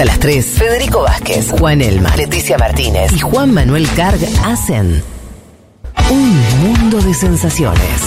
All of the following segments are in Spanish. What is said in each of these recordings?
Hasta las 3, Federico Vázquez, Juan Elma, Leticia Martínez y Juan Manuel Carg hacen un mundo de sensaciones.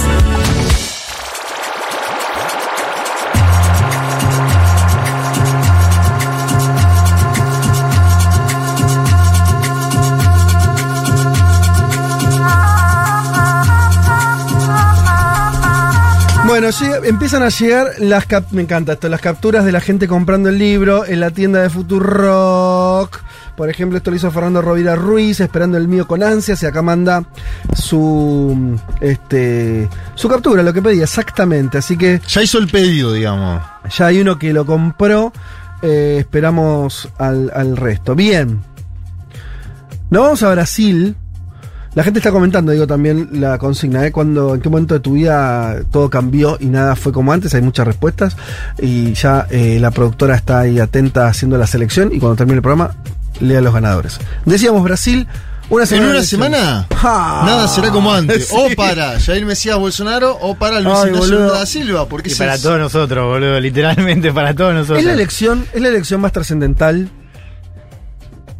Bueno, llega- empiezan a llegar las cap- me encanta esto, las capturas de la gente comprando el libro en la tienda de Futurock. Por ejemplo, esto lo hizo Fernando Rovira Ruiz, esperando el mío con ansias, y acá manda su este su captura, lo que pedía, exactamente. Así que Ya hizo el pedido, digamos. ya hay uno que lo compró. eh, esperamos al, al resto. Bien. Nos vamos a Brasil. La gente está comentando, digo, también la consigna, ¿eh? Cuando, en qué momento de tu vida todo cambió y nada fue como antes, hay muchas respuestas. Y ya eh, la productora está ahí atenta haciendo la selección y cuando termine el programa, lea los ganadores. Decíamos Brasil, una En semana. una de elecciones. semana, Ja. nada será como antes. Sí. O para Jair Mesías Bolsonaro o para Luis Ay, Ignacio da Silva. Porque Y para es- todos nosotros, boludo. Literalmente para todos nosotros. Es la elección, es la elección más trascendental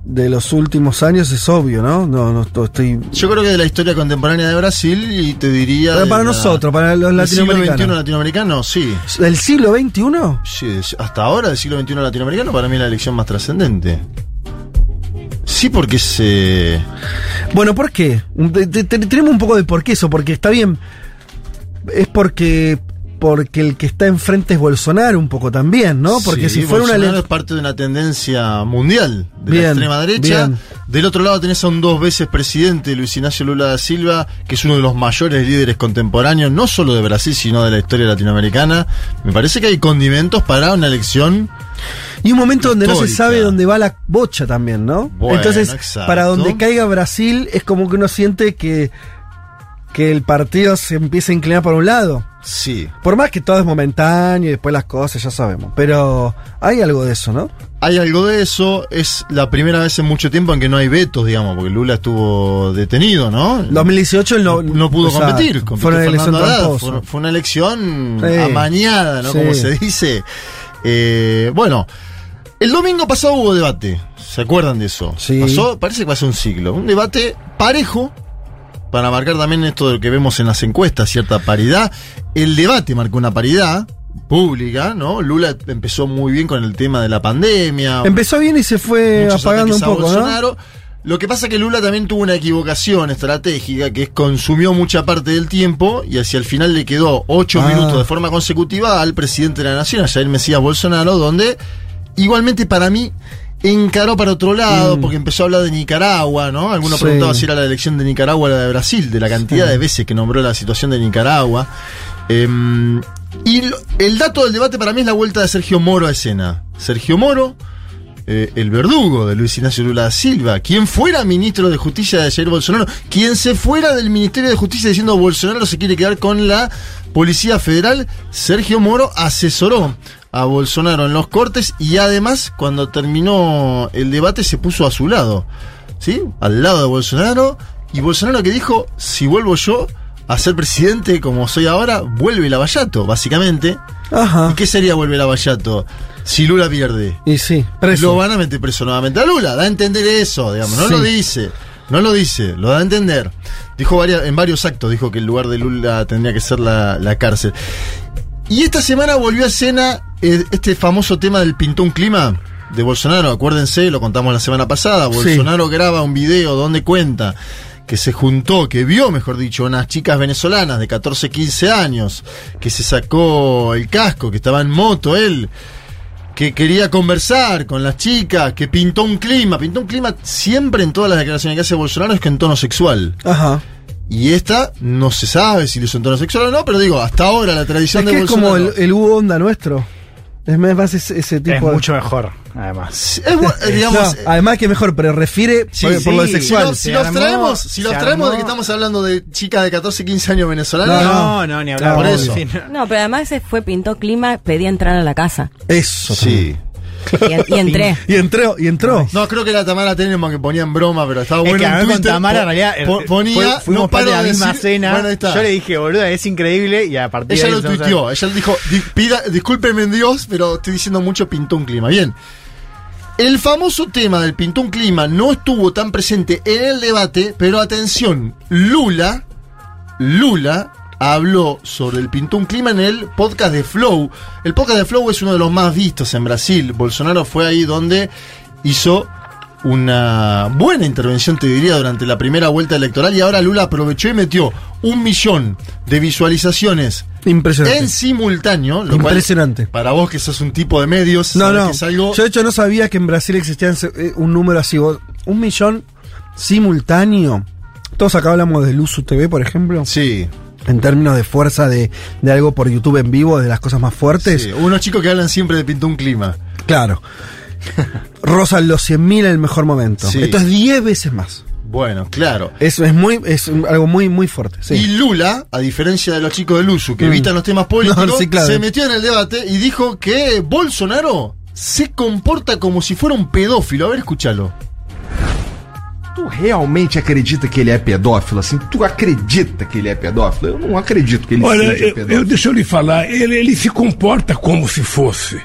de los últimos años, es obvio, ¿no? No, no to- estoy. Yo creo que de la historia contemporánea de Brasil y te diría. Pero para la- nosotros, para los del siglo latinoamericanos. XXI latinoamericano, sí. ¿Del siglo XXI? Sí, hasta ahora del siglo XXI latinoamericano para mí es la elección más trascendente. Sí, porque se. Bueno, ¿por qué? Te- te- te- Tenemos un poco de por qué eso, porque está bien. Es porque porque el que está enfrente es Bolsonaro un poco también, ¿no? Porque Sí, si fuera una Bolsonaro ele- es parte de una tendencia mundial de Bien, la extrema derecha. bien. Del otro lado tenés a un dos veces presidente, Luis Ignacio Lula da Silva, que es uno de los mayores líderes contemporáneos, no solo de Brasil, sino de la historia latinoamericana. Me parece que hay condimentos para una elección. Y un momento donde no se sabe dónde va la bocha también, ¿no? Bueno, Entonces, exacto. para donde caiga Brasil, es como que uno siente que, que el partido se empieza a inclinar por un lado. Sí. Por más que todo es momentáneo y después las cosas, ya sabemos. Pero hay algo de eso, ¿no? Hay algo de eso, es la primera vez en mucho tiempo en que no hay vetos, digamos, porque Lula estuvo detenido, ¿no? 2018 él no, no pudo exacto. competir. Fue una elección Haddad. Fue, fue una elección Sí. amañada, ¿no? Sí. Como se dice. Eh, bueno, el domingo pasado hubo debate. ¿Se acuerdan de eso? Sí. Pasó, parece que pasó un siglo. Un debate parejo. Para marcar también esto de lo que vemos en las encuestas, cierta paridad. El debate marcó una paridad pública, ¿no? Lula empezó muy bien con el tema de la pandemia. Empezó bien y se fue apagando un poco, ¿no? Lo que pasa es que Lula también tuvo una equivocación estratégica, que consumió mucha parte del tiempo y hacia el final le quedó ocho Ah. minutos de forma consecutiva al presidente de la nación, a Jair Mesías Bolsonaro, donde igualmente para mí encaró para otro lado, Mm. porque empezó a hablar de Nicaragua, ¿no? Algunos Sí. preguntaban si era la elección de Nicaragua o la de Brasil, de la cantidad Sí. de veces que nombró la situación de Nicaragua. Em, y el dato del debate para mí es la vuelta de Sergio Moro a escena. Sergio Moro, eh, el verdugo de Luis Ignacio Lula da Silva, quien fuera ministro de Justicia de Jair Bolsonaro, quien se fuera del Ministerio de Justicia diciendo Bolsonaro se quiere quedar con la Policía Federal, Sergio Moro asesoró a Bolsonaro en los cortes y además cuando terminó el debate se puso a su lado, ¿sí? Al lado de Bolsonaro y Bolsonaro que dijo, si vuelvo yo a ser presidente como soy ahora, vuelve Lavallato, básicamente. Ajá. ¿Y qué sería a Lavallato si Lula pierde? Y sí, preso. Lo van a meter preso nuevamente a Lula, da a entender eso, digamos, no Sí. lo dice, no lo dice, lo da a entender. Dijo varias, en varios actos, dijo que el lugar de Lula tendría que ser la, la cárcel. Y esta semana volvió a escena eh, este famoso tema del pintón clima de Bolsonaro, acuérdense, lo contamos la semana pasada, Sí. Bolsonaro graba un video donde cuenta que se juntó, que vio, mejor dicho, unas chicas venezolanas de 14, 15 años, que se sacó el casco, que estaba en moto él, que quería conversar con las chicas, que pintó un clima, pintó un clima siempre en todas las declaraciones que hace Bolsonaro es que en tono sexual. Ajá. Y esta no se sabe si lo hizo en tono sexual o no, pero digo, hasta ahora la tradición Es de que es Bolsonaro. como el, el Hugo Onda nuestro. Es más ese, ese tipo Es de- mucho mejor, además. Es digamos, No, eh, además que mejor, pero refiere Sí, por, por lo sexual. si los, si se los armó- traemos, si los traemos de que estamos hablando de chicas de 14, 15 años venezolanas, No, No, no, ni hablar. por eso. no. Pero además se fue, pintó clima, pedía entrar a la casa. Eso. sí. Y entré. Y entró, y entró. No, creo que era Tamara Tenenbaum que ponía en broma, pero estaba Es bueno que a en mí con Twitter, Tamara, en realidad, po- eh, ponía, fuimos no parte de paro la misma decir- cena. Bueno. Yo le dije, boludo, es increíble. Y a partir Ella de lo ahí tuiteó, ella le dijo, "Di- pida, discúlpeme en Dios, pero estoy diciendo mucho, pintó un clima. Bien. El famoso tema del Pintón Clima no estuvo tan presente en el debate, pero atención, Lula, Lula habló sobre el Pintón Clima en el podcast de Flow. El podcast de Flow es uno de los más vistos en Brasil. Bolsonaro fue ahí donde hizo una buena intervención, te diría, durante la primera vuelta electoral y ahora Lula aprovechó y metió un millón de visualizaciones Impresionante. en simultáneo. Lo cual, Impresionante. para vos que sos un tipo de medios, No, no. que es algo... Yo de hecho no sabía que en Brasil existía eh, un número así. vos- Un millón simultáneo. Todos acá hablamos de Luzu TV, por ejemplo. Sí, En términos de fuerza de, de algo por YouTube en vivo, de las cosas más fuertes. sí. Unos chicos que hablan siempre de Pintón Clima. Claro. Rozan los 100.000 en el mejor momento. Sí. Esto es 10 veces más. Bueno, claro. Eso es muy, es algo muy, muy fuerte. Sí. Y Lula, a diferencia de los chicos de Luzu que Mm. evitan los temas políticos, No, sí, claro. se metió en el debate y dijo que Bolsonaro se comporta como si fuera un pedófilo. A ver, escúchalo. Tu realmente acredita que ele é pedófilo? Assim, tu acredita que ele é pedófilo? Eu não acredito que ele Olha, seja eu, eu, pedófilo. deixa eu lhe falar, ele, ele se comporta como se fosse.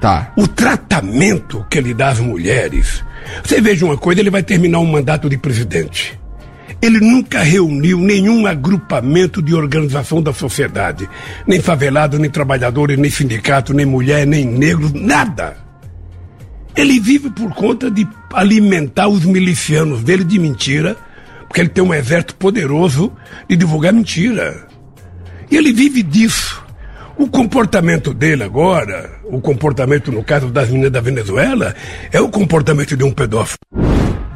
Tá. O tratamento que ele dá às mulheres. Você veja uma coisa, ele vai terminar um mandato de presidente. Ele nunca reuniu nenhum agrupamento de organização da sociedade. Nem favelado, nem trabalhadores, nem sindicato, nem mulher, nem negro, nada. Ele vive por conta de alimentar os milicianos dele de mentira, porque ele tem um exército poderoso de divulgar mentira. E ele vive disso. O comportamento dele agora, o comportamento no caso das meninas da Venezuela, é o comportamento de um pedófilo.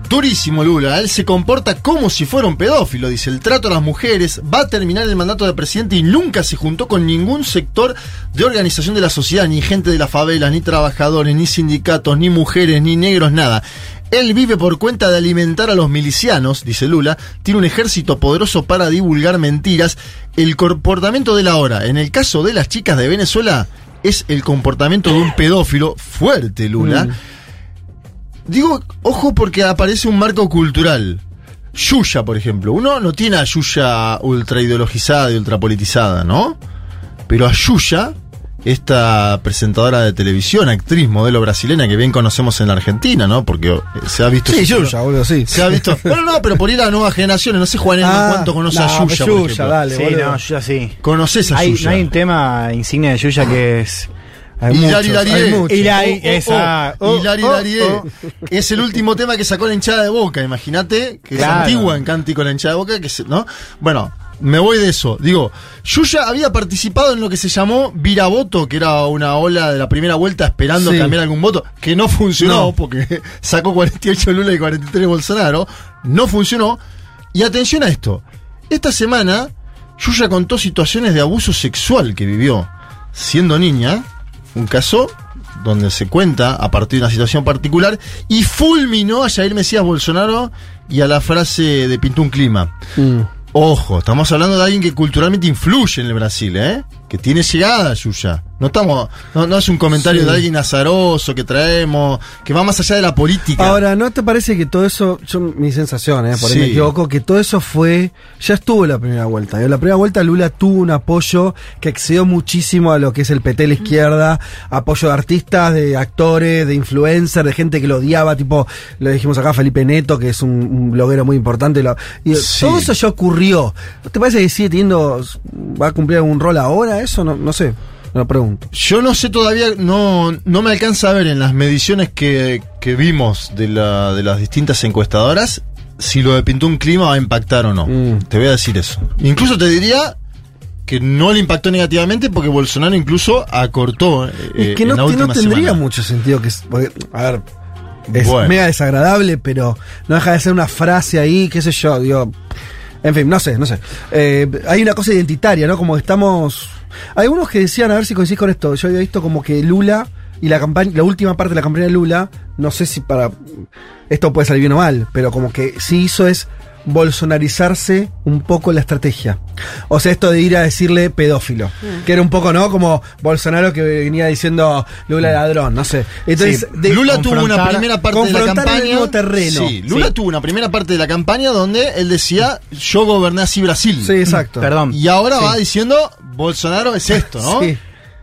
Durísimo Lula, él se comporta como si fuera un pedófilo, dice, el trato a las mujeres, va a terminar el mandato de presidente y nunca se juntó con ningún sector de organización de la sociedad, ni gente de la favela, ni trabajadores, ni sindicatos, ni mujeres, ni negros, nada. Él vive por cuenta de alimentar a los milicianos, dice Lula, tiene un ejército poderoso para divulgar mentiras. El comportamiento de la hora, en el caso de las chicas de Venezuela, es el comportamiento de un pedófilo fuerte, Lula. Digo, ojo porque aparece un marco cultural. Yuya, por ejemplo. Uno no tiene a Yuya ultra ideologizada y ultra politizada, ¿no? Pero a Yuya, esta presentadora de televisión, actriz, modelo brasileña que bien conocemos en la Argentina, ¿no? Porque eh, se ha visto. Sí, Yuya, boludo, sí. Se ha visto. Bueno, no, pero por ir a las nuevas generaciones. No sé, Juan, Ah, cuánto conoce no, a Yuya. Yuya, dale. Sí, boludo. no, Yuya sí. Conoces a Hay, Yuya. no hay un tema insignia de Yuya que es. Hay Hilari muchos, Darie. hay muchos. Hilari, Oh, oh, esa- oh. Es el último tema que sacó la hinchada de boca, imagínate, que Claro. es antigua en cántico la hinchada de boca, que se- ¿no? Bueno, me voy de eso. Digo, Yuya había participado en lo que se llamó Viraboto, que era una ola de la primera vuelta esperando Sí. cambiar algún voto, que no funcionó, No. porque sacó 48 Lula y 43 Bolsonaro. No funcionó. Y atención a esto. Esta semana, Yuya contó situaciones de abuso sexual que vivió siendo niña. Un caso donde se cuenta a partir de una situación particular y fulminó a Jair Mesías Bolsonaro y a la frase de Pintó un clima. Mm. Ojo, estamos hablando de alguien que culturalmente influye en el Brasil, ¿eh? Que tiene llegada, Yuya. No estamos, no, no es un comentario Sí. de alguien azaroso que traemos, que va más allá de la política. Ahora, ¿no te parece que todo eso, yo, mi sensación, eh, por ahí Sí. me equivoco, que todo eso fue, ya estuvo la primera vuelta. En la primera vuelta Lula tuvo un apoyo que excedió muchísimo a lo que es el PT la izquierda, apoyo de artistas, de actores, de influencers, de gente que lo odiaba, tipo, lo dijimos acá, Felipe Neto, que es un, un bloguero muy importante. lo- y Sí. Todo eso ya ocurrió. ¿No te parece que sigue teniendo, va a cumplir algún rol ahora? Eso no, no sé, me lo pregunto. Yo no sé todavía, no, no me alcanza a ver en las mediciones que, que vimos de, la, de las distintas encuestadoras si lo de Pintó un clima va a impactar o no. Mm. Te voy a decir eso. Incluso te diría que no le impactó negativamente porque Bolsonaro incluso acortó. eh, Es que en no, la que no tendría semana. mucho sentido que. porque, a ver, es Bueno. mega desagradable, pero no deja de ser una frase ahí, qué sé yo, digo. En fin, no sé, no sé. Eh, hay una cosa identitaria, ¿no? Como estamos. Hay algunos que decían, a ver si coincidís con esto. Yo había visto como que Lula y la campaña, la última parte de la campaña de Lula, no sé si para. Esto puede salir bien o mal, pero como que sí hizo es bolsonarizarse un poco la estrategia. O sea, esto de ir a decirle pedófilo. Que era un poco, ¿no? Como Bolsonaro que venía diciendo Lula ladrón, no sé. Entonces, Sí, de- Lula tuvo una primera parte de la confrontar en el campaña. terreno. Sí, Lula Sí. tuvo una primera parte de la campaña donde él decía: Yo goberné así Brasil. Sí, exacto. Perdón. Y ahora va diciendo: Bolsonaro es esto, ¿no? Sí.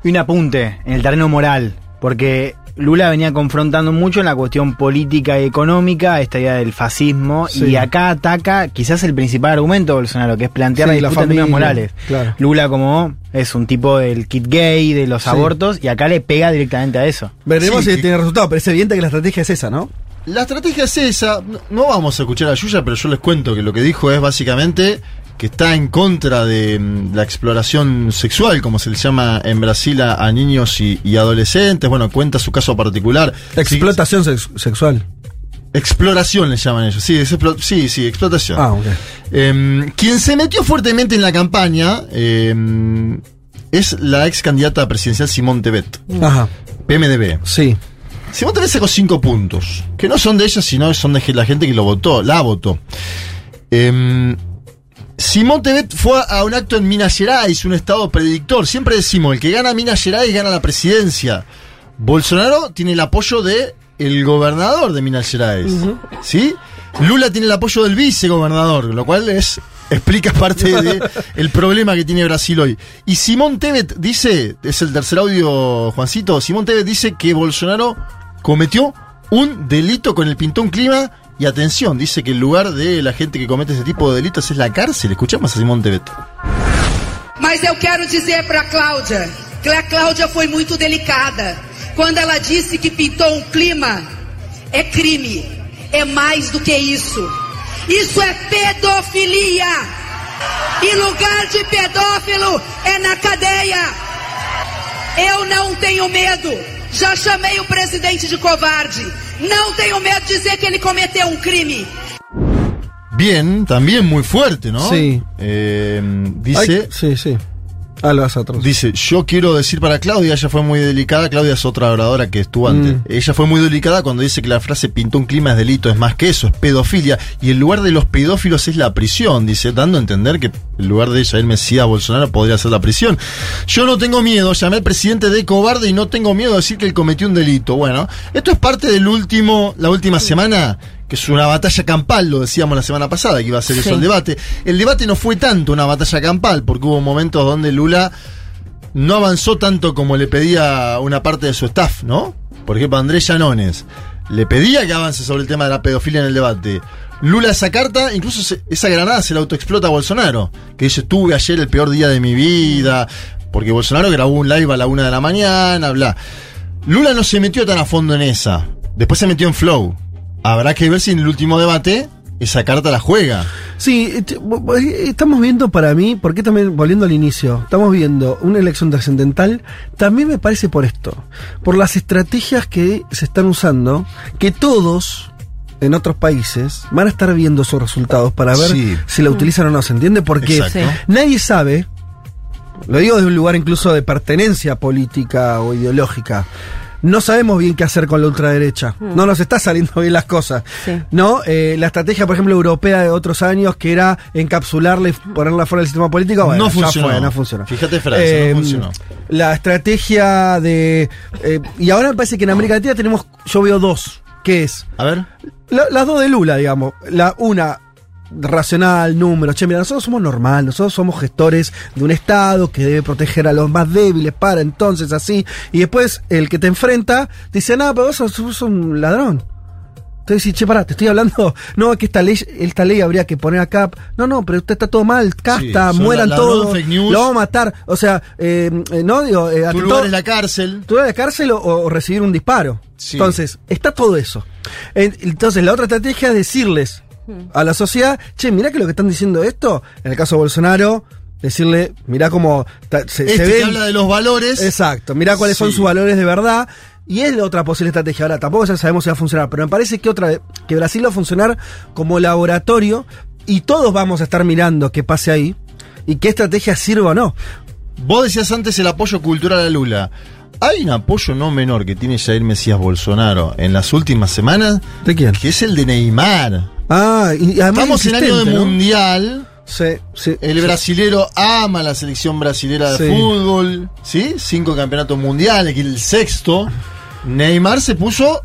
Y un apunte en el terreno moral. Porque Lula venía confrontando mucho en la cuestión política y económica esta idea del fascismo Sí. y acá ataca quizás el principal argumento de Bolsonaro, que es plantear Sí, la en morales. claro. Lula como es un tipo del kit gay, de los Sí. abortos, y acá le pega directamente a eso. Veremos Sí, si que- tiene resultado, pero es evidente que la estrategia es esa, ¿no? La estrategia es esa. No, no vamos a escuchar a Yuya, pero yo les cuento que lo que dijo es básicamente que está en contra de mm, la exploración sexual, como se le llama en Brasil a, a niños y, y adolescentes. Bueno, cuenta su caso particular. Explotación sex- sexual. Exploración le llaman ellos. Sí, sí, sí, explotación. Ah, ok. Eh, quien se metió fuertemente en la campaña eh, es la ex candidata presidencial Simón Tebet, Ajá, PMDB. sí. Simón Tebet sacó cinco puntos, que no son de ella, sino son de la gente que lo votó, la votó. Em, Simón Tebet fue a un acto en Minas Gerais, un estado predictor. Siempre decimos, el que gana Minas Gerais gana la presidencia. Bolsonaro tiene el apoyo de el gobernador de Minas Gerais. ¿Sí? Lula tiene el apoyo del vicegobernador, lo cual es explica parte del el problema que tiene Brasil hoy. Y Simón Tebet dice, es el tercer audio, Juancito, Simón Tebet dice que Bolsonaro cometió un delito con el pintón clima y atención, dice que el lugar de la gente que comete ese tipo de delitos es la cárcel. Escuchamos a Simón Tebet. Mas eu quero dizer para Cláudia que a Cláudia foi muito delicada. Quando ela disse que pintou um clima, é crime. É mais do que isso. Isso é pedofilia. E lugar de pedófilo é na cadeia. Eu não tenho medo. Já chamei o presidente de covarde. Não tenho medo de dizer que ele cometeu um crime. Bien, también muy fuerte, ¿no? Sí. Eh, dice... Ay, sí, sí. Ah, lo vas a otro. Dice, yo quiero decir para Claudia, ella fue muy delicada, Claudia es otra oradora que estuvo antes. Mm. Ella fue muy delicada cuando dice que la frase pintó un clima es delito, es más que eso, es pedofilia. Y el lugar de los pedófilos es la prisión, dice, dando a entender que el lugar de Jair Mesías Bolsonaro podría ser la prisión. Yo no tengo miedo, llamé al presidente de cobarde y no tengo miedo de decir que él cometió un delito. Bueno, esto es parte del último, la última semana, que es una batalla campal, lo decíamos la semana pasada, que iba a ser eso el debate. El debate no fue tanto una batalla campal, porque hubo momentos donde Lula no avanzó tanto como le pedía una parte de su staff, ¿no? Por ejemplo, Andrés Llanones le pedía que avance sobre el tema de la pedofilia en el debate. Lula esa carta, incluso esa granada se la autoexplota a Bolsonaro, que dice, tuve ayer el peor día de mi vida, porque Bolsonaro grabó un live a la una de la mañana, bla. Lula no se metió tan a fondo en esa, después se metió en flow. Habrá que ver si en el último debate esa carta la juega. Sí, eh, eh, estamos viendo para mí, porque también, volviendo al inicio, estamos viendo una elección trascendental, también me parece por esto, por las estrategias que se están usando, que todos en otros países van a estar viendo sus resultados para ver Sí. si la utilizan o no, ¿se entiende? Porque Exacto. Nadie sabe, lo digo desde un lugar incluso de pertenencia política o ideológica, no sabemos bien qué hacer con la ultraderecha. No nos está saliendo bien las cosas. Sí. ¿No? Eh, la estrategia, por ejemplo, europea de otros años, que era encapsularla y ponerla fuera del sistema político, bueno, No ya funcionó. fue, no funcionó. Fíjate, Francia, no funcionó. La estrategia de. eh, y ahora me parece que en América Latina tenemos. Yo veo dos. que es? A ver. La- las dos de Lula, digamos. La una racional, números. Che, mira, nosotros somos normal, nosotros somos gestores de un Estado que debe proteger a los más débiles para entonces así. Y después el que te enfrenta dice, nada, pero vos sos, sos un ladrón. Entonces dice, che, pará, te estoy hablando. No, que esta ley, esta ley habría que poner acá. No, no, pero usted está todo mal, casta, Sí, mueran todos. Lo vamos a matar. O sea, eh, eh, no digo, eh, Tu lugar es la cárcel. tú de cárcel o, o recibir un disparo. Sí. Entonces, está todo eso. En- Entonces, la otra estrategia es decirles a la sociedad, che, mirá que lo que están diciendo esto, en el caso de Bolsonaro, decirle, mirá cómo ta- se, Este se que ven- habla de los valores. Exacto, mirá cuáles son sus valores de verdad. Y es la otra posible estrategia. Ahora, tampoco ya sabemos si va a funcionar, pero me parece que otra que Brasil va a funcionar como laboratorio y todos vamos a estar mirando qué pase ahí y qué estrategia sirva o no. Vos decías antes el apoyo cultural a Lula. Hay un apoyo no menor que tiene Jair Mesías Bolsonaro en las últimas semanas, ¿De quién? que es el de Neymar. Ah, y además Estamos en año de mundial. Sí, sí. El sí. brasilero ama la selección brasilera de fútbol, ¿sí? Cinco campeonatos mundiales, el sexto. Neymar se puso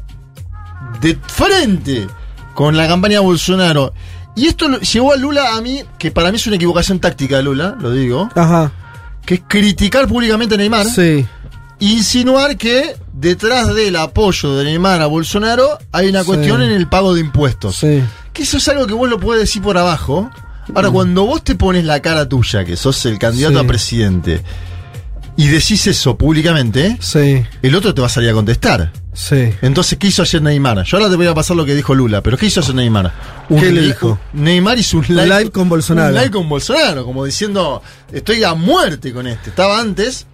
de frente con la campaña Bolsonaro. Y esto llevó a Lula a mí, que para mí es una equivocación táctica de Lula, lo digo, Ajá. que es criticar públicamente a Neymar Sí. Insinuar que detrás del apoyo de Neymar a Bolsonaro hay una Sí. cuestión en el pago de impuestos. Sí. Que eso es algo que vos lo podés decir por abajo. Ahora, cuando vos te pones la cara tuya, que sos el candidato Sí. a presidente, y decís eso públicamente, Sí, el otro te va a salir a contestar. sí. Entonces, ¿qué hizo ayer Neymar? Yo ahora te voy a pasar lo que dijo Lula, pero ¿qué hizo ayer Neymar? ¿Qué le dijo? Neymar hizo un live, live con Bolsonaro. Un live con Bolsonaro, como diciendo, estoy a muerte con este. Estaba antes.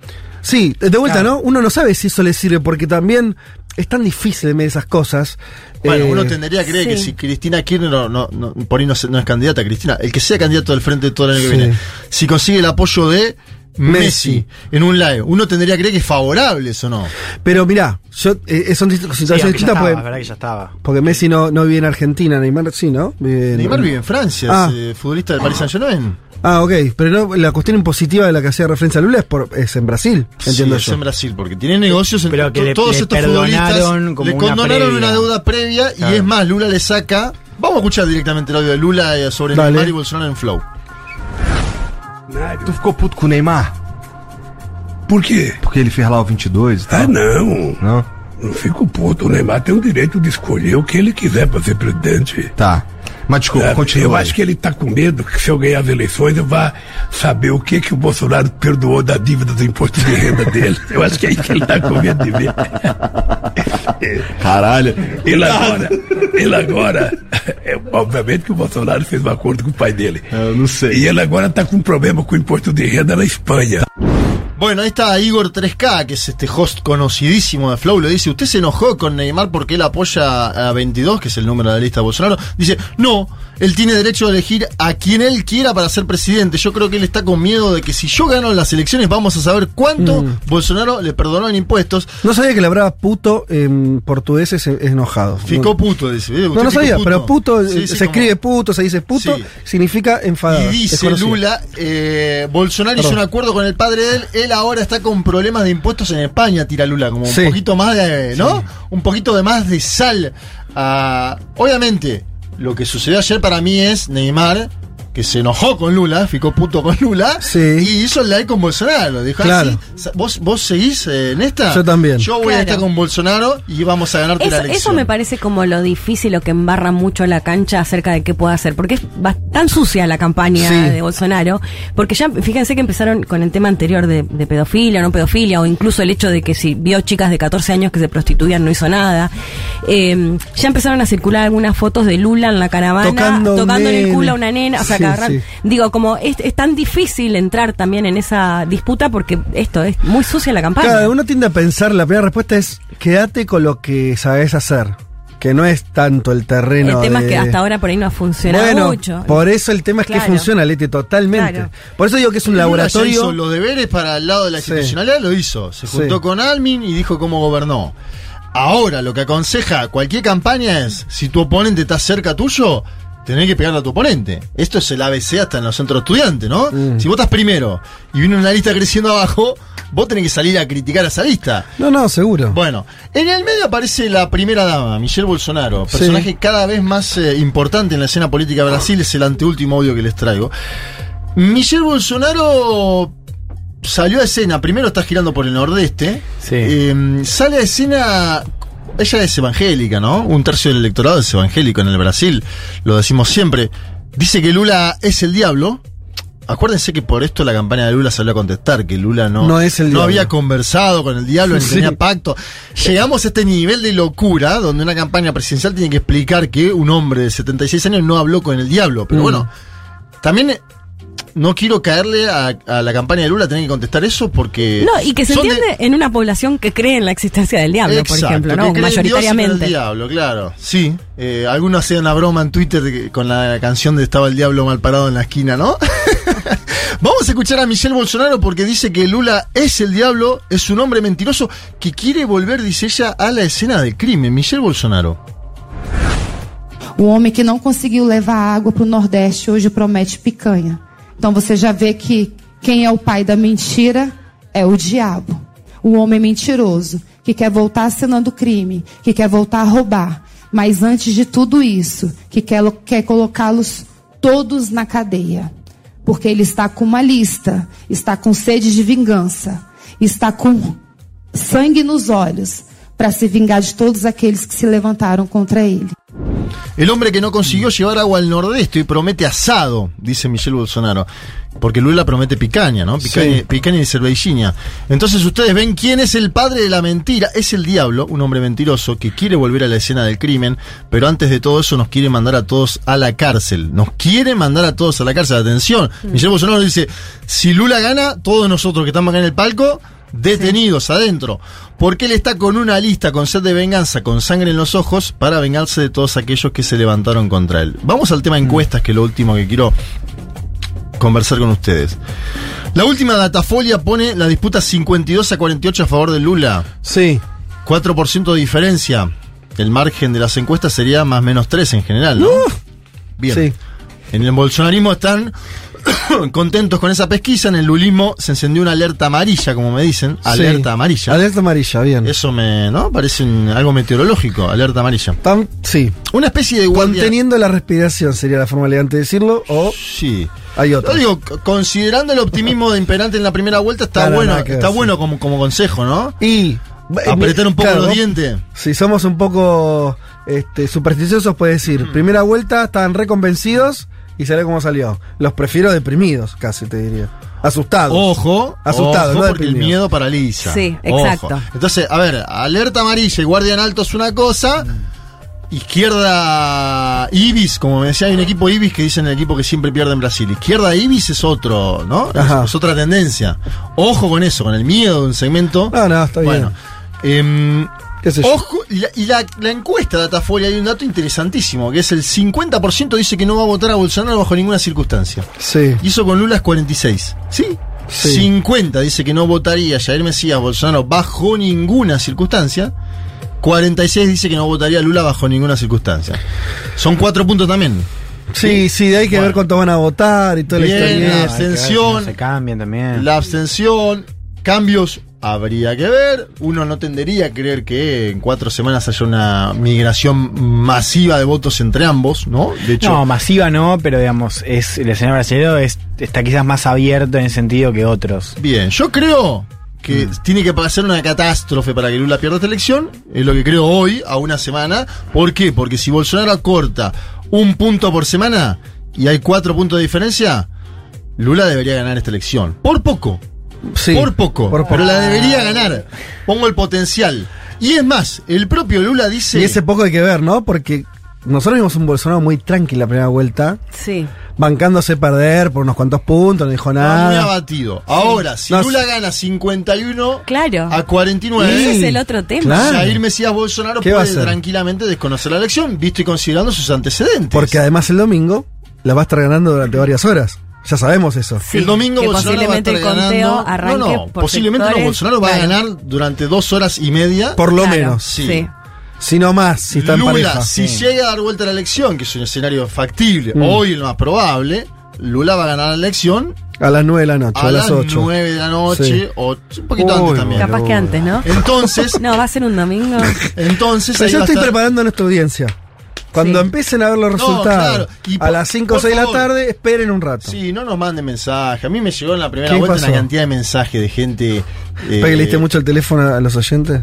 Sí, de vuelta, ¿no? Uno no sabe si eso le sirve porque también es tan difícil medir esas cosas. Bueno, Eh, uno tendería a creer que sí. si Cristina Kirchner, no, no, no, por ahí no, es candidata, Cristina, el que sea candidato del frente todo el año que Sí. viene, si consigue el apoyo de Messi, Messi. en un live, uno tendría que creer que es favorable eso, ¿no? Pero mirá, yo, eh, son dist- Sí, situaciones ya distintas estaba, porque, verdad que ya estaba. porque Messi no, no vive en Argentina, Neymar sí, ¿no? Vive en- Neymar vive en Francia, Ah. es eh, futbolista del Paris Saint Germain. Ah, ok, pero no, la cuestión impositiva de la que hacía referencia a Lula es, por, es en Brasil, entiendo sí, es yo. en Brasil, porque tiene negocios en Pero que le- todos le estos perdonaron futbolistas como le una condonaron previa. una deuda previa Claro. y es más, Lula le saca. Vamos a escuchar directamente el audio de Lula eh, sobre Dale. Neymar y Bolsonaro en Flow. Tu ficou puto com o Neymar? Por quê? Porque ele fez lá o 22 e tal? Ah, não. Não? Não fico puto. O Neymar tem o direito de escolher o que ele quiser para ser presidente. Tá. Mas desculpa, É, continua. eu aí. acho que ele tá com medo que se eu ganhar as eleições eu vá saber o que que o Bolsonaro perdoou da dívida do imposto de renda dele. Eu acho que é isso que ele tá com medo de ver. Caralho. Ele agora, ele agora, é, obviamente que o Bolsonaro fez um acordo com o pai dele. Eu não sei. E ele agora tá com um problema com o imposto de renda na Espanha. Bueno, ahí está Igor 3K, que es este host conocidísimo de Flow. Le dice: ¿Usted se enojó con Neymar porque él apoya a 22, que es el número de la lista de Bolsonaro? Dice: No, él tiene derecho a elegir a quien él quiera para ser presidente. Yo creo que él está con miedo de que si yo gano las elecciones, vamos a saber cuánto Mm. Bolsonaro le perdonó en impuestos. No sabía que la palabra puto en portugués es, enojado. Ficó puto, dice. ¿eh? no, ¿Usted no sabía, pero puto Sí, sí, se como- escribe puto, se dice puto, Sí. significa enfadado. Y dice. Lula, eh, Bolsonaro hizo un acuerdo con el padre de él, él ahora está con problemas de impuestos en España, tira Lula, como Sí. un poquito más de, ¿no? Un poquito de más de sal. Obviamente, lo que sucedió ayer para mí es Neymar, que se enojó con Lula, ficó puto con Lula, Sí. y hizo el live con Bolsonaro. Dijo, ah, Claro. sí, ¿Vos, ¿Vos seguís eh, en esta? Yo también. Yo voy a estar con Bolsonaro y vamos a ganarte la Eso, elección. eso me parece como lo difícil, lo que embarra mucho la cancha acerca de qué puede hacer, porque es tan sucia la campaña Sí. de Bolsonaro, porque ya fíjense que empezaron con el tema anterior de, de pedofilia, no pedofilia, o incluso el hecho de que si vio chicas de 14 años que se prostituían no hizo nada. Eh, ya empezaron a circular algunas fotos de Lula en la caravana Tocando tocándole el culo a una nena, o sea, Sí, que agarran- sí. digo, como es, es tan difícil entrar también en esa disputa porque esto es muy sucia la campaña. Claro, uno tiende a pensar, la primera respuesta es quédate con lo que sabes hacer, que no es tanto el terreno. el tema de- es que hasta ahora por ahí no ha funcionado Bueno, mucho. por eso el tema es que funciona, Leti, totalmente. Claro. Por eso digo que es un Lula ya laboratorio. hizo los deberes para el lado de la Sí. institucionalidad, lo hizo. Se juntó Sí. con Almin y dijo cómo gobernó. Ahora, lo que aconseja cualquier campaña es, si tu oponente está cerca tuyo, tenés que pegarle a tu oponente. Esto es el ABC hasta en los centros estudiantes, ¿no? Mm. Si vos estás primero y viene una lista creciendo abajo, vos tenés que salir a criticar a esa lista. No, no, seguro. Bueno, en el medio aparece la primera dama, Michelle Bolsonaro, Sí. personaje cada vez más eh, importante en la escena política de Brasil, es el anteúltimo audio que les traigo. Michelle Bolsonaro salió a escena, primero está girando por el nordeste, Sí. eh, sale a escena, ella es evangélica, ¿no? Un tercio del electorado es evangélico en el Brasil, lo decimos siempre. Dice que Lula es el diablo. Acuérdense que por esto la campaña de Lula salió a contestar, que Lula no, No es el no había conversado con el diablo ni tenía pacto. Llegamos a este nivel de locura donde una campaña presidencial tiene que explicar que un hombre de 76 años no habló con el diablo. Pero Mm. bueno, también no quiero caerle a, a la campaña de Lula tener que contestar eso porque... No, y que se de- entiende en una población que cree en la existencia del diablo, por ejemplo, que ¿no? creen en Dios y en Mayoritariamente. el diablo, claro. Sí. Eh, algunos hacían una broma en Twitter de con la canción de Estaba el diablo mal parado en la esquina, ¿no? Vamos a escuchar a Michelle Bolsonaro porque dice que Lula es el diablo, es un hombre mentiroso que quiere volver, dice ella, a la escena del crimen. Michelle Bolsonaro. O homem que não conseguiu levar água para o Nordeste hoje promete picanha. Então você já vê que quem é o pai da mentira é o diabo. O homem mentiroso que quer voltar assinando crime, que quer voltar a roubar. Mas antes de tudo isso, que quer, quer colocá-los todos na cadeia. Porque ele está com uma lista, está com sede de vingança, está com sangue nos olhos, para se vingar de todos aqueles que se levantaram contra ele. El hombre que no consiguió llevar agua al nordeste y promete asado, dice Michelle Bolsonaro. Porque Lula promete picaña, ¿no? Picaña, Sí. picaña y cervellina. Entonces ustedes ven quién es el padre de la mentira. Es el diablo, un hombre mentiroso que quiere volver a la escena del crimen, pero antes de todo eso nos quiere mandar a todos a la cárcel. Nos quiere mandar a todos a la cárcel. Atención, Michelle Bolsonaro dice, si Lula gana, todos nosotros que estamos acá en el palco, detenidos adentro. Porque él está con una lista, con sed de venganza, con sangre en los ojos, para vengarse de todos aquellos que se levantaron contra él. Vamos al tema encuestas, que es lo último que quiero conversar con ustedes. La última datafolia pone la disputa 52 a 48 a favor de Lula. Sí. 4% de diferencia. El margen de las encuestas sería más o menos 3 en general, ¿no? Bien. Sí. En el bolsonarismo están contentos con esa pesquisa. En el lulismo se encendió una alerta amarilla, como me dicen. Alerta Sí. amarilla. Alerta amarilla, bien. Eso me, ¿no? Parece un- algo meteorológico, alerta amarilla. Tam- sí. Una especie de guardia. Conteniendo la respiración sería la forma elegante de decirlo, o Sí. hay otra. Yo digo, considerando el optimismo de imperante en la primera vuelta, está bueno, está sí. bueno como, como consejo, ¿no? Y. Apretar un poco Claro, los dientes. Si somos un poco este, supersticiosos, puede decir, primera vuelta estaban reconvencidos y salió como salió. Los prefiero deprimidos, casi te diría. Asustados. Ojo, Asustados, ojo, no porque el miedo paraliza. Sí, Ojo. exacto. Entonces, a ver, alerta amarilla y guardia en alto es una cosa. Izquierda Ibis, como me decía, hay un equipo Ibis que dicen el equipo que siempre pierde en Brasil. Izquierda Ibis es otro, ¿no? Es, Ajá. es otra tendencia. Ojo con eso, con el miedo de un segmento. No, no, está Bueno, em, ¿Qué sé yo? Ojo, y, la, y la- la encuesta de Datafolia hay un dato interesantísimo, que es el 50% dice que no va a votar a Bolsonaro bajo ninguna circunstancia. Sí. Y eso con Lula es 46. ¿Sí? Sí. 50 dice que no votaría Jair Mesías Bolsonaro bajo ninguna circunstancia. 46 dice que no votaría a Lula bajo ninguna circunstancia. Son cuatro puntos también. Sí, sí, de ahí hay que Bueno. ver cuánto van a votar y la que ver si Abstención. no se cambian también. La abstención, cambios, habría que ver. Uno no tendería a creer que en cuatro semanas haya una migración masiva de votos entre ambos, ¿no? De hecho, No, masiva no, pero digamos, es el escenario brasileño es, está quizás más abierto en ese sentido que otros. Bien, yo creo que tiene que pasar una catástrofe para que Lula pierda esta elección. Es lo que creo hoy, a una semana. ¿Por qué? Porque si Bolsonaro acorta un punto por semana y hay cuatro puntos de diferencia, Lula debería ganar esta elección. Por poco. Sí, por poco. por poco. Pero la debería ganar. Pongo el potencial. Y es más, el propio Lula dice. Y ese poco hay que ver, ¿no? Porque nosotros vimos un Bolsonaro muy tranquilo la primera vuelta, Sí. bancándose perder por unos cuantos puntos, no dijo "Ah, muy nada. abatido. Ahora, si No, Lula gana 51 Claro. a 49. Ese es el otro tema. Claro. Jair Mesías Bolsonaro ¿Qué va a puede hacer? tranquilamente desconocer la elección, visto y considerando sus antecedentes. Porque además el domingo la va a estar ganando durante varias horas. Ya sabemos eso. Sí, el domingo que Bolsonaro va a estar posiblemente el conteo ganando. arranque no, no, por posiblemente no, sectores, Bolsonaro va a ganar durante dos horas y media. Por lo Claro, menos. Sí. Sí. Si no más, si está en Lula, pareja. si llega a dar vuelta a la elección, que es un escenario factible, Mm. hoy el más probable, Lula va a ganar la elección A las 9 de la noche, a, a, las las 8. 9 de la noche, Sí. o un poquito Uy, antes también. Capaz que antes, ¿no? Entonces, No, va a ser un domingo. entonces Pero ahí yo estoy estar- preparando a nuestra audiencia. Cuando Sí. empiecen a ver los No, resultados claro. Y a las 5 o por 6 de la tarde, esperen un rato. Sí, no nos manden mensajes. A mí me llegó en la primera ¿Qué vuelta pasó? una cantidad de mensajes de gente. eh, ¿Para que le diste mucho el teléfono a los oyentes?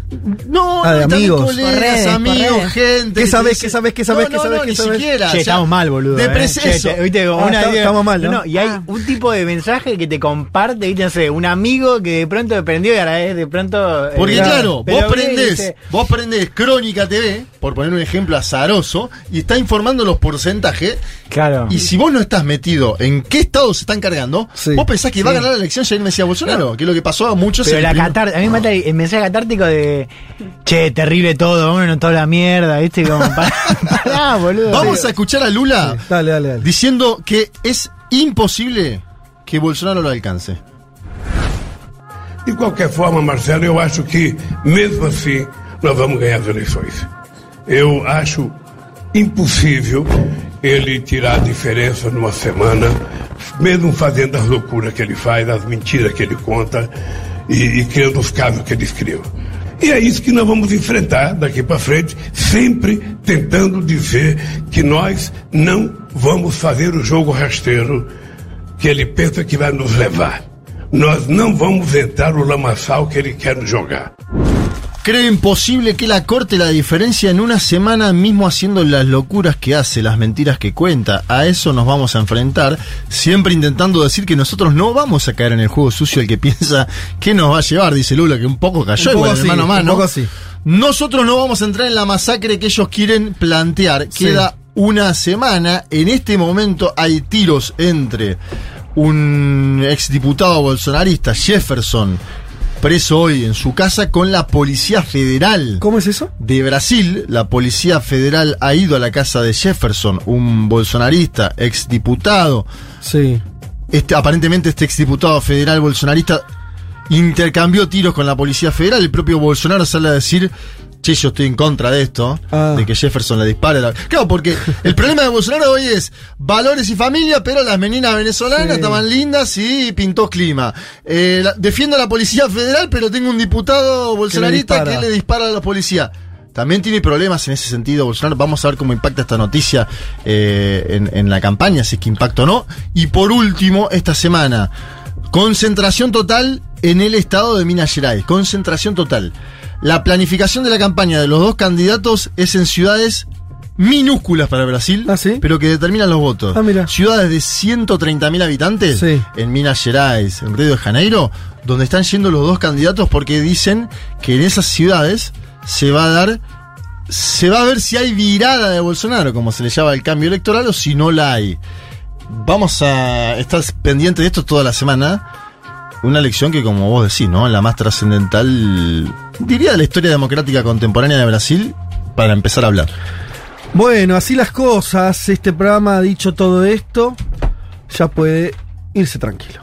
No, Ah, de no, amigos. colegas, redes, amigos, gente. ¿Qué dice- qué sabés, qué sabés, no, qué no, qué ni sabés? siquiera. Che, o sea, estamos mal, boludo. de eh. pres- Che, viste, como Ah, una está- estamos mal, ¿no? y hay Ah. un tipo de mensaje que te comparte, viste, no sé, un amigo que de pronto prendió y ahora es de pronto. eh, Porque claro, vos prendés, dice, vos prendés Crónica TV, por poner un ejemplo azaroso, y está informando los porcentajes. Claro. Y si vos no estás metido en qué estado se están cargando, Sí. vos pensás que va a ganar la elección Jair Mesías Bolsonaro, que es lo que pasó a muchos Pero en la el primer- catar, a mí me mata el mensaje catártico de che, terrible todo, uno no toda la mierda, viste, como pará, boludo. Vamos a escuchar a Lula Dale, dale, dale. diciendo que es imposible que Bolsonaro lo alcance. De qualquer forma, Marcelo, eu acho que, mesmo assim, nós vamos ganhar as eleições. Eu acho impossível ele tirar a diferença numa semana, mesmo fazendo as loucuras que ele faz, as mentiras que ele conta e, e criando os casos que ele escreve. E é isso que nós vamos enfrentar daqui para frente, sempre tentando dizer que nós não vamos fazer o jogo rasteiro que ele pensa que vai nos levar. nós não vamos entrar no lamaçal que ele quer nos jogar. Creo imposible que la corte la diferencia en una semana mismo haciendo las locuras que hace, las mentiras que cuenta. A eso nos vamos a enfrentar, siempre intentando decir que nosotros no vamos a caer en el juego sucio el que piensa que nos va a llevar, dice Lula, que un poco cayó Un poco igual así, mano a un mano. poco así. Nosotros no vamos a entrar en la masacre que ellos quieren plantear. Sí. Queda una semana. En este momento hay tiros entre un exdiputado bolsonarista, Jefferson, preso hoy en su casa, con la Policía Federal ¿Cómo es eso? de Brasil, la Policía Federal ha ido a la casa de Jefferson, un bolsonarista, exdiputado. Sí. Este, aparentemente este exdiputado federal bolsonarista intercambió tiros con la Policía Federal. El propio Bolsonaro sale a decir, che, yo estoy en contra de esto, Ah. de que Jefferson le dispare. la-". Claro, porque el problema de Bolsonaro hoy es valores y familia, pero las meninas venezolanas Sí. estaban lindas y pintó clima. Eh, la- defiendo a la Policía Federal, pero tengo un diputado bolsonarista que le dispara a la policía. También tiene problemas en ese sentido, Bolsonaro. Vamos a ver cómo impacta esta noticia eh, en, en la campaña, si es que impacta o no. Y por último, esta semana, concentración total en el estado de Minas Gerais. Concentración total. La planificación de la campaña de los dos candidatos es en ciudades minúsculas para Brasil, Ah, ¿sí? pero que determinan los votos. Ah, mira. Ciudades de 130.000 habitantes Sí. en Minas Gerais, en Río de Janeiro, donde están yendo los dos candidatos porque dicen que en esas ciudades se va a dar, se va a ver si hay virada de Bolsonaro, como se le llama el cambio electoral, o si no la hay. Vamos a estar pendientes de esto toda la semana. Una elección que, como vos decís, ¿no? La más trascendental, diría, de la historia democrática contemporánea de Brasil, para empezar a hablar. Bueno, así las cosas. Este programa ha dicho todo esto. Ya puede irse tranquilo.